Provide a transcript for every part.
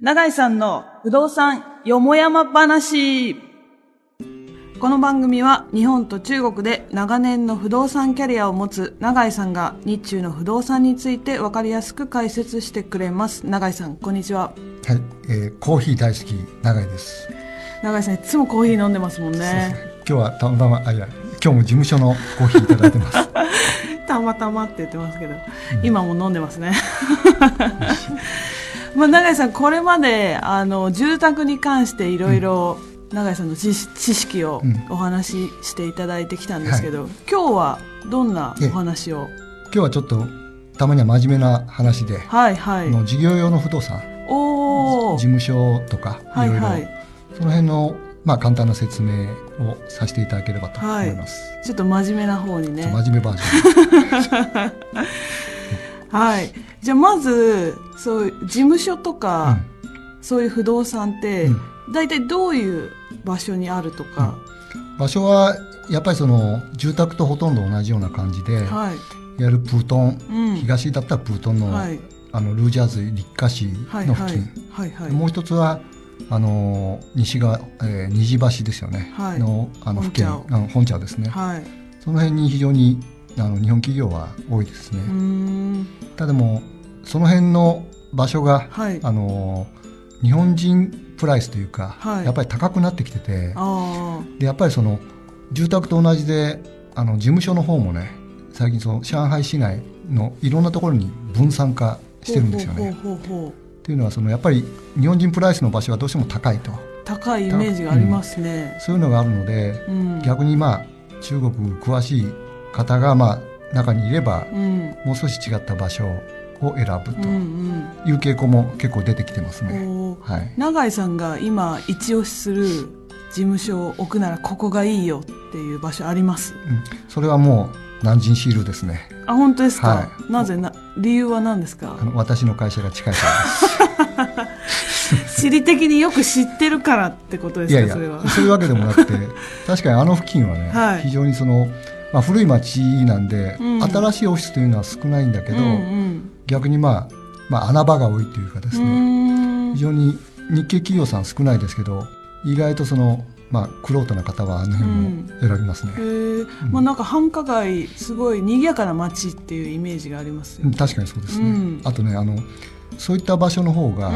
永井さんの不動産よもやま話。この番組は日本と中国で長年の不動産キャリアを持つ永井さんが日中の不動産について分かりやすく解説してくれます。永井さん、こんにちは。はい、えー、コーヒー大好き永井です。永井さん、いつもコーヒー飲んでますもんね。今日はたまたまあいや今日も事務所のコーヒーいただいてます。たまたまって言ってますけど、今も飲んでますね。まあ、永井さん、これまであの住宅に関していろいろ永井さんの知知識をうんお話ししていただいてきたんですけど、今日はどんなお話を？今日はちょっとたまには真面目な話で、はいはい。の事業用の不動産、おー事務所とかろいろ、はいいはい。その辺のまあ簡単な説明をさせていただければと思います。ちょっと真面目な方にね。真面目バージョン。はい。じゃあまず、そう事務所とか、そういう不動産って、うん大体どういう場所にあるとか、場所はやっぱりその住宅とほとんど同じような感じで、はい。ゆるプートン、うん。東だったらプートンの,、はい。あのルージャーズ立夏市の付近、。はいはい。もう一つはあの西側、えー虹橋ですよね、はいのあの付近本あの本茶ですね、はい。その辺に非常にあの日本企業は多いですね。ただもその辺の場所がはい。あの日本人プライスというか、はいやっぱり高くなってきててあでやっぱりその住宅と同じであの事務所の方もね最近その上海市内のいろんなところに分散化あ。してるんですよね。っていうのはそのやっぱり日本人プライスの場所がどうしても高いと高いイメージがありますね。そういうのがあるのでうん。逆にまあ中国詳しい方がまあ中にいればうん。もう少し違った場所を選ぶと。いう傾向も結構出てきてますね。永井さんが今一押しする事務所を置くならここがいいよっていう場所あります？うん、それはもう南京シールですね。あ本当ですか、はい。なぜな理由は何ですか？あの私の会社が近いから 地理的によく知ってるからってことですですいやいかそれは。やそういうわけでもなくて確かにあの付近はね、はい。非常にその、まあ、古い町なんで、うん。新しいオフィスというのは少ないんだけど、うんうん。逆にまあ、まあ、穴場が多いというかですうね、非常に日系企業さん少ないですけど意外とそのまあ玄人な方はあの辺も選びますね、へー。まあ、なんか繁華街すごい賑やかな街っていうイメージがありますうん確かにそうですね、うん。あとねあのそういった場所の方が、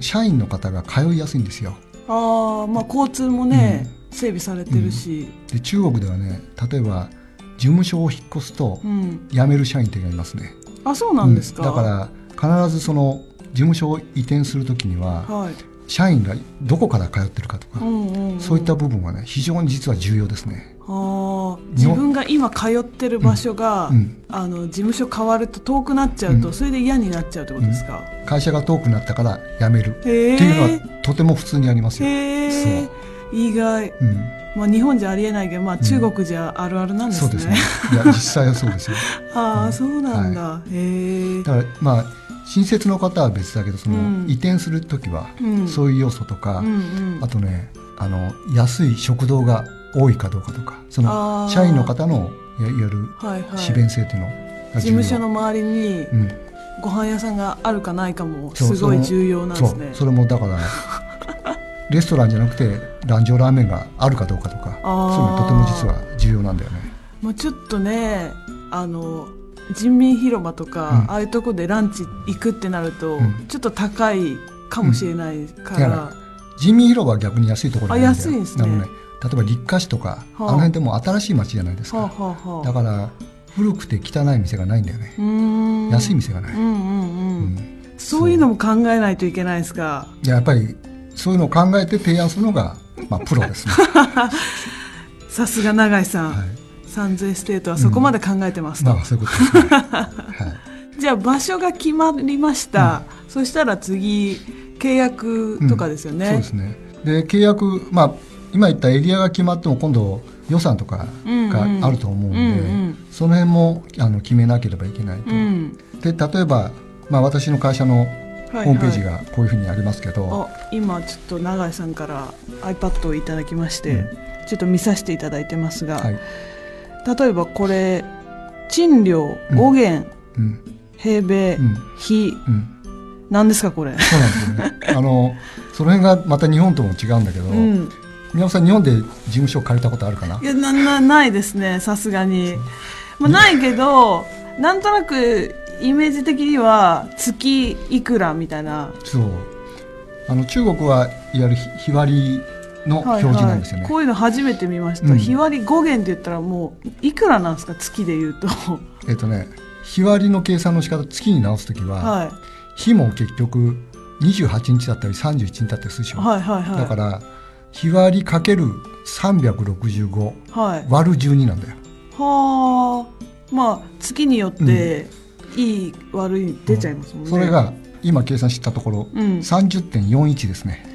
社員の方が通いやすいんですよ。ああまあ交通もね、整備されてるし、で中国ではね例えば事務所を引っ越すとうん。辞める社員っていうのがいますね、あそうなんですか、うん。だから必ずその事務所を移転するときにははい。社員がどこから通ってるかとか、うんうんうん。そういった部分はね非常に実は重要ですね、あー。自分が今通ってる場所が、うん。あの事務所変わると遠くなっちゃうと、うん。それで嫌になっちゃうってことですか、会社が遠くなったから辞める。っていうのはとても普通にありますよ、へえ意外、うん、まあ、日本じゃありえないけど、まあ、中国じゃあるあるなんですね,、そうですね。いや 実際はそうですよ。ああ、うん。そうなんだ、へえ。だからまあ新設の方は別だけどその、うん。移転するときは、うん。そういう要素とか、うんうん。あとねあの安い食堂が多いかどうかとかその社員の方のいわゆるはいはい。利便性っていうのが事重要務所の周りにうん。ご飯屋さんがあるかないかもすごい重要なんですね。それもだから レストランじゃなくてランジョラーメンがあるかどうかとかそういうのとても実は重要なんだよね。もうちょっとねあの人民広場とか、うん。ああいうとこでランチ行くってなると、うん。ちょっと高いかもしれないから、だから人民広場は逆に安いところあなんだよ。安いんですね。ね例えば立夏市とか、はあ。あの辺ってもう新しい街じゃないですか、はあ、はあはあ、だから古くて汚い店がないんだよね、安い店がない、うんうんうん、うん。そういうのも考えないといけないですか？やっぱりそういうのを考えて提案するのが、まあ、プロですね、さすが永井さん、はい、サンズエステートはそこまで考えてますと、まあそういうことですね、はい、じゃあ場所が決まりました、そしたら次契約とかですよね、そうですね。で契約まあ今言ったエリアが決まっても今度予算とかがあると思うんで、うんうん。その辺もあの決めなければいけないと、うん。で例えば、まあ、私の会社のはいホームページがこういうふうにありますけど、あ今ちょっと永井さんから iPad をいただきまして、うん。ちょっと見させていただいてますが、はい。例えばこれ賃料うん。5元、うん。平米、うん。日、うん。何ですかこれ？そうなんですよね。あのその辺がまた日本とも違うんだけど、うん。宮本さん日本で事務所を借りたことあるかな？いやななないですねさすがに、まあ、ないけどなんとなくイメージ的には月いくらみたいな。そう。あの中国はいわゆる日日割りの表示なんですよね、こういうの初めて見ました、うん。日割り5元って言ったらもういくらなんですか月で言うと。えっとね日割りの計算の仕方月に直す時は、はい。日も結局28日だったり31日だったりするでしょ、はいはいはい。だから日割りかける365はい。割る12なんだよ。はあ。まあ月によっていい悪い出ちゃいますもんね、それが今計算したところ、うん。30.41ですね、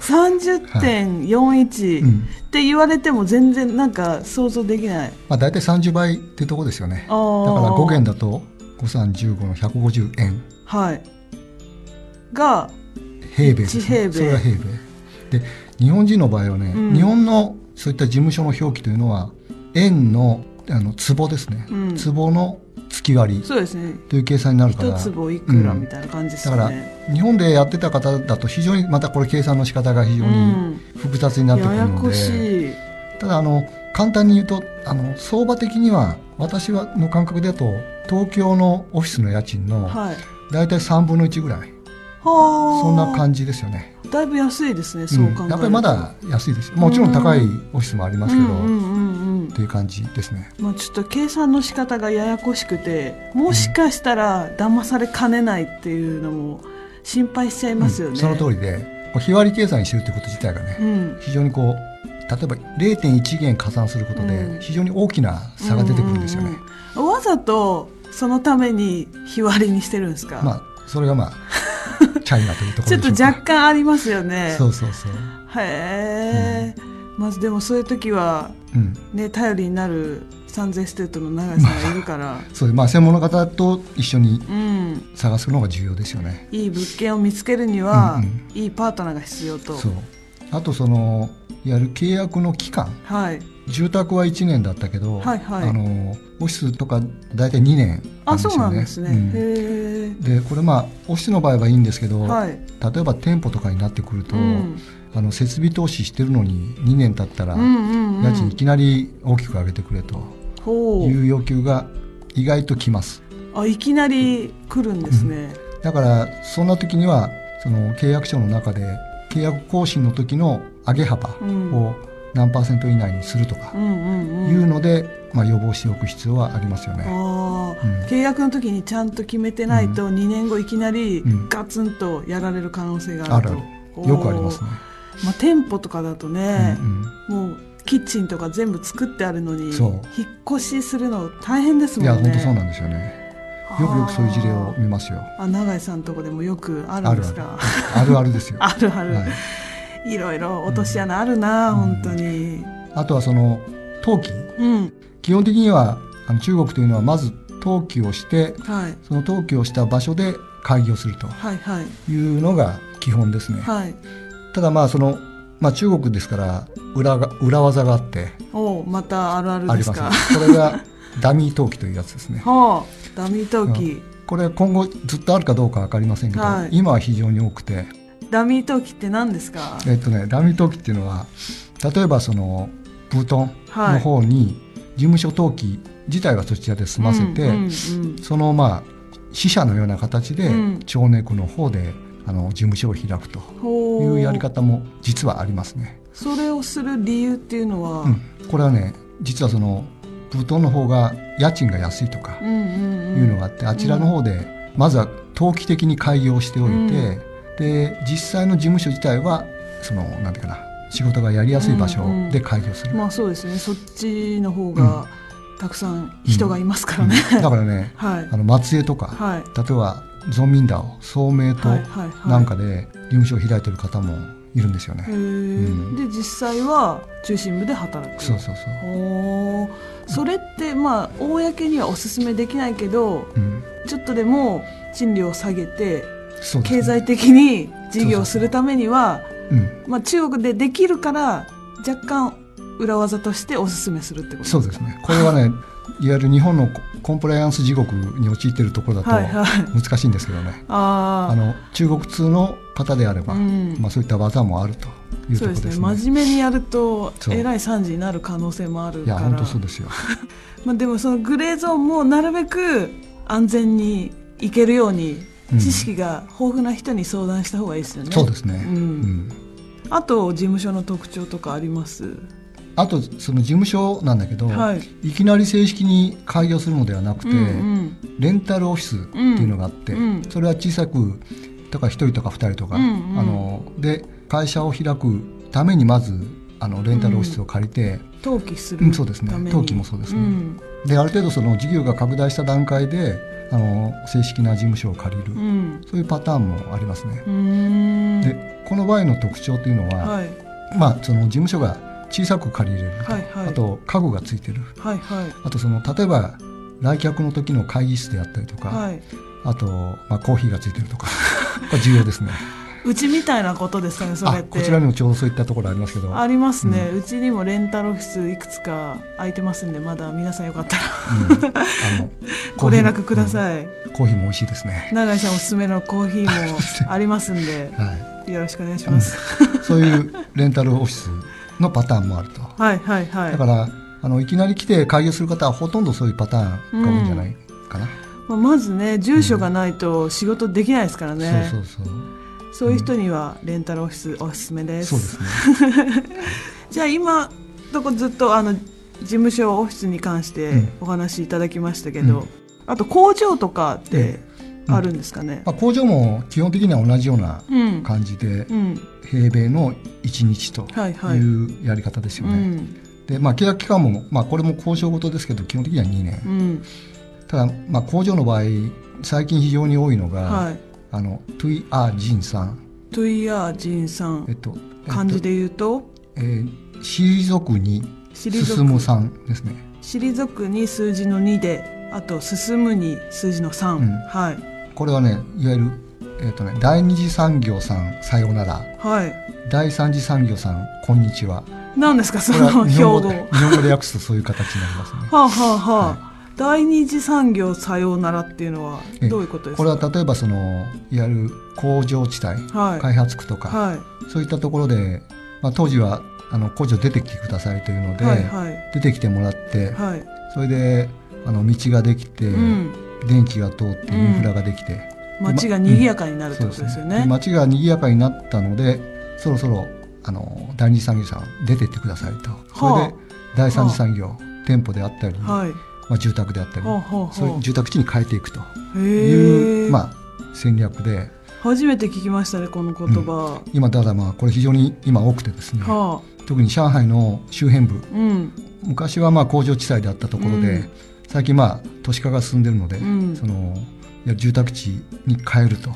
30.41、うん。って言われても全然なんか想像できない。まあ、大体30倍ってとこですよね。だから5元だと5315の150円。はい。が平米です、ね、一平米。それが平米。で日本人の場合はね、うん。日本のそういった事務所の表記というのは円のあの坪ですね、うん。坪の月割りそうですね。という計算になるから。一坪いくらみたいな感じですだから日本でやってた方だと非常にまたこれ計算の仕方が非常うにん。複雑になってくるので、ややこしい。ただあの簡単に言うとあの相場的には私はの感覚だと東京のオフィスの家賃のはい。大体3分の1ぐらい。はあ。そんな感じですよね、だいぶ安いですねそう考えると、うんやっぱりまだ安いですもちろん高いオフィスもありますけど、うんうんうんうんっていう感じですね。まあ、ちょっと計算の仕方がややこしくてもしかしたら騙されかねないっていうのも心配しちゃいますよね、うん。その通りで日割り計算にしてるということ自体がね、うん。非常にこう例えば0.1元加算することうん。で非常に大きな差が出てくるんですよね、うん。うんうんわざとそのために日割りにしてるんですか、まあそれがまあ チャイナというとこちょっと若干ありますよね。そうそうそう、へえ、まずでもそういう時はうん、ね頼りになるサンゼステートの永井さんがいるから、そうまあ専門の方と一緒にうん、探すのが重要ですよね。いい物件を見つけるには、うんうん。いいパートナーが必要と。そう。あとそのいわゆる契約の期間。はい。住宅は1年だったけど、はいはい。あのオフィスとか大体2年あね。そうなんですね、うん。へでこれまあオフィスの場合はいいんですけど、えはい、例えば店舗とかになってくると、うんあの設備投資してるのに2年経ったらうんうんうん。家賃いきなり大きく上げてくれとほいう要求が意外ときます。うあいきなり来るんですね、だからそんな時にはその契約書の中で契約更新の時の上げ幅うん。を何パーセント以内にするとかうんうんうん。いうので、まあ、予防しておく必要はありますよね。うん。契約の時にちゃんと決めてないと2年後いきなりうん。ガツンとやられる可能性があると、あるある。よくありますね。まあ、店舗とかだとねう、んもうキッチンとか全部作ってあるのに引っ越しするの大変ですうん、もんね。いや本当そうなんですよね。よくよくそういう事例を見ますよ。あ永井さんのとこでもよくあるんですか？あるある。ですよ。あるある、はい、いろいろ落とし穴あるな、うん。本当に。あとはその登記うん。基本的にはあの中国というのはまず登記をしてはい。その登記をした場所で開業するとはいはい。いうのが基本ですね。はいただまあその、まあ、中国ですから裏が裏技があっておうまたあるあるありますですかこれがダミー登記というやつですね。はあダミー登記、これ今後ずっとあるかどうか分かりませんけど、はい。今は非常に多くて、ダミー登記って何ですか？えっとね、ダミー登記っていうのは例えばそのブートンのはい。方に事務所登記自体はそちらで済ませて、うんうんうんそのまあ支社のような形でうん。町内区の方であの事務所を開くとほいうやり方も実はありますね。それをする理由っていうのは、うん、これはね実はそのブートンの方が家賃が安いとかうんうんうんいうのがあって、あちらの方でまずは登記的に開業しておいて、で実際の事務所自体はそのなんていうかな仕事がやりやすい場所で開業する、まあそうですね。そっちの方がたくさん人がいますからね、うん。だからね はい。あの松江とか、はい。例えばゾンミンダオ聡明とはいはいはい。なんかで事務所を開いてる方もいるんですよね、へえ、ん。で実際は中心部で働く。そうそうそう、それってまあ公にはお勧めできないけどうん、ちょっとでも賃料を下げてね。経済的に事業をするためにはうん。まあ、中国でできるから若干裏技としておすすめするってことそうですね。これはねいわゆる日本のココンプライアンス地獄に陥っているところだとはいはい。難しいんですけどね、ああの中国通の方であれば、うん。まあ、そういった技もあるというとそうでころですすね。ね。真面目にやるとえらい惨事になる可能性もあるいやから本当そうですよ。まあ、でもそのグレーゾーンもなるべく安全にいけるようにうん知識が豊富な人に相談した方がいいですよね、そうですね。うん。うん。あと事務所の特徴とかあります？あとその事務所なんだけど、はい。い、きなり正式に開業するのではなくて、うんうん。レンタルオフィスっていうのがあって、うんそれは小さくだから1人とか2人とか、うんうん。あので会社を開くためにまずあのレンタルオフィスを借りて、登記するうんそうですね。登記もそうですね。ん。である程度その事業が拡大した段階であの正式な事務所を借りる、うん。そういうパターンもありますね。でこの場合の特徴というのは、はい。まあ、その事務所が小さく借りれる。と、はいはい。あと家具がついてる。はいはい。あとその例えば来客の時の会議室であったりとか、はい。あと、まあ、コーヒーがついてるとか。重要ですね。うちみたいなことですかねそれあって。こちらにもちょうどそういったところありますけど。ありますね、うちにもレンタルオフィスいくつか空いてますんでまだ皆さんよかったら。うん。ご連絡くだい、さい、うん。コーヒーも美味しいですね、永井さんおすすめのコーヒーもありますんではよろしくお願いします、い、そういうレンタルオフィスのパターンもあると。はいはいはい。だからあのいきなり来て開業する方はほとんどそういうパターンが多いんじゃないかな、まあまずね住所がないと仕事できないですからね、そうそうそう。そういう人にはレンタルオフィスおすすめです、そうですね。じゃあ今とこずっとあの事務所オフィスに関してうん。お話しいただきましたけど、うん。あと工場とかってうんあるんですかね、まあ、工場も基本的には同じようなうん。感じでうん。平米の1日とはいうやり方ですよね、うん。でまあ、契約期間も、まあ、これも交渉事ですけど基本的には2年、うん。ただ、まあ、工場の場合最近非常に多いのが、はい。あのトゥイ・アー・ジンさん、トゥイヤージンさん。えっと漢字で言うと？えー退くに退進むさんですね。退くに数字の2であと進むに数字の3、うん。はいこれはねいわゆる、えっとね、第二次産業さんさようなら。はい。第三次産業さんこんにちは。何ですかその日本語標語で日本語で訳すとそういう形になりますね。はあはあはあ、第二次産業さようならっていうのはえどういうことですこかれは例えばそのいわゆる工場地帯、はい。開発区とか、はい。そういったところで、まあ、当時はあの工場出てきてくださいというので、はいはい。出てきてもらって、はい。それであの道ができて、うん電気が通ってインフラができて、街が賑やかになるってことですよね,、で街が賑やかになったのでそろそろあの第二次産業さん出てってくださいと。それで第三次産業、店舗であったり、はい。まあ、住宅であったり、はあはあそういうは住宅地に変えていくとあいう、まあ、戦略で。初めて聞きましたねこの言葉、今ただまあこれ非常に今多くてですね。は特に上海の周辺部。あうん。昔はまあ工場地帯であったところで、うん最近まあ都市化が進んでるので、うん。そのいや住宅地に変えると。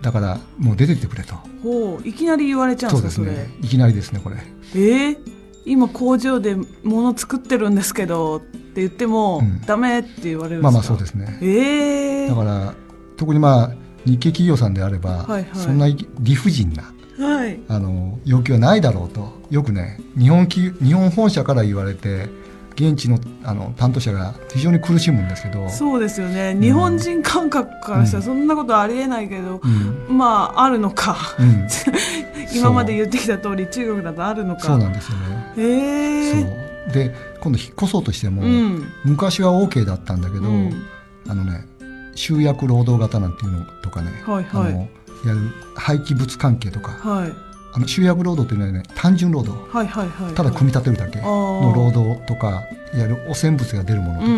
だからもう出てってくれと。ほういきなり言われちゃうんですかそですね。いきなりですねこれ。れえー？今工場で物作ってるんですけどって言っても、うん。ダメって言われるんですか？まあまあそうですね。ええだから特にまあ日系企業さんであれば、はいはい。そんな理不尽なはい。あの要求はないだろうと。よくね日本企日本本社から言われて現地のあの担当者が非常に苦しむんですけど。そうですよね、日本人感覚からしたらそんなことありえないけど、うん。まああるのか。うん、今まで言ってきた通り中国だとあるのか。そうなんですよね。へえ。そう。で今度引っ越そうとしても、うん。昔は OK だったんだけど、うん。あのね集約労働型なんていうのとかね、はいはい。あのやる廃棄物関係とかはいあの集約労働というのはね単純労働はいはいはいただ組み立てるだけ。あの労働とかいわゆる汚染物が出るものとうん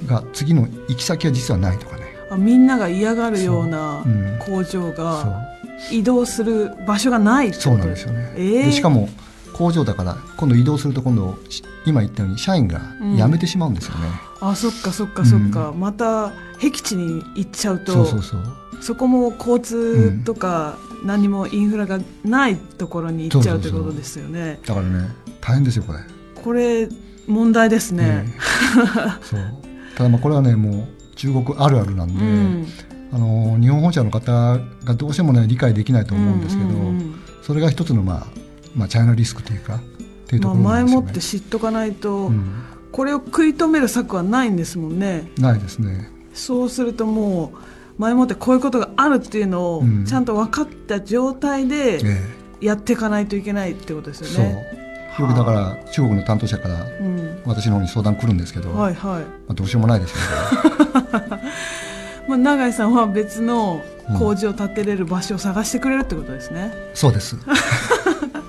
うんかが次の行き先は実はないとかね、うんあみんなが嫌がるような工場が移動する場所がないってそうことなんですよね、えー。でしかも工場だから今度移動すると今度し今言ったように社員が辞めてしまうんですよね、あそっかそっかそっか、また僻地に行っちゃうとそうそうそう。そこも交通とか何もインフラがないところに行っちゃうということですよね。だからね大変ですよこれ。これ問題ですね。ええそう。ただまあこれはねもう中国あるあるなんで、うん。あの日本本社の方がどうしてもね理解できないと思うんですけど、うんうんうん。それが一つのまあ、まあ、チャイナリスクというかっていうとまあ、ころね。前もって知っとかないと、うん。これを食い止める策はないんですもんね。ないですね。そうするともう前もってこういうことがあるっていうのをうん。ちゃんと分かった状態でえやっていかないといけないってことですえよね。そう。よくだから中国の担当者からうん、私の方に相談来るんですけど、はいはい。まあ、どうしようもないですよね。まあ永井さんは別の工事を建てれる場所を探してくれるってことですね。そうです、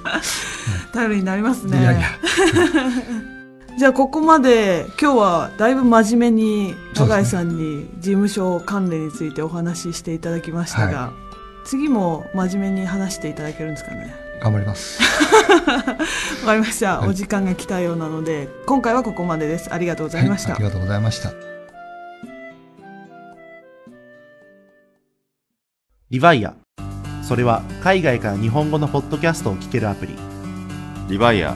頼りになりますね。いやいや じゃあここまで今日はだいぶ真面目に永井さんに事務所管理についてお話ししていただきましたが、は次も真面目に話していただけるんですかね？頑張ります。わかりました、はい。お時間が来たようなので今回はここまでです。ありがとうございました、はい、ありがとうございました。リヴァイア。それは海外から日本語のポッドキャストを聞けるアプリ。リバイア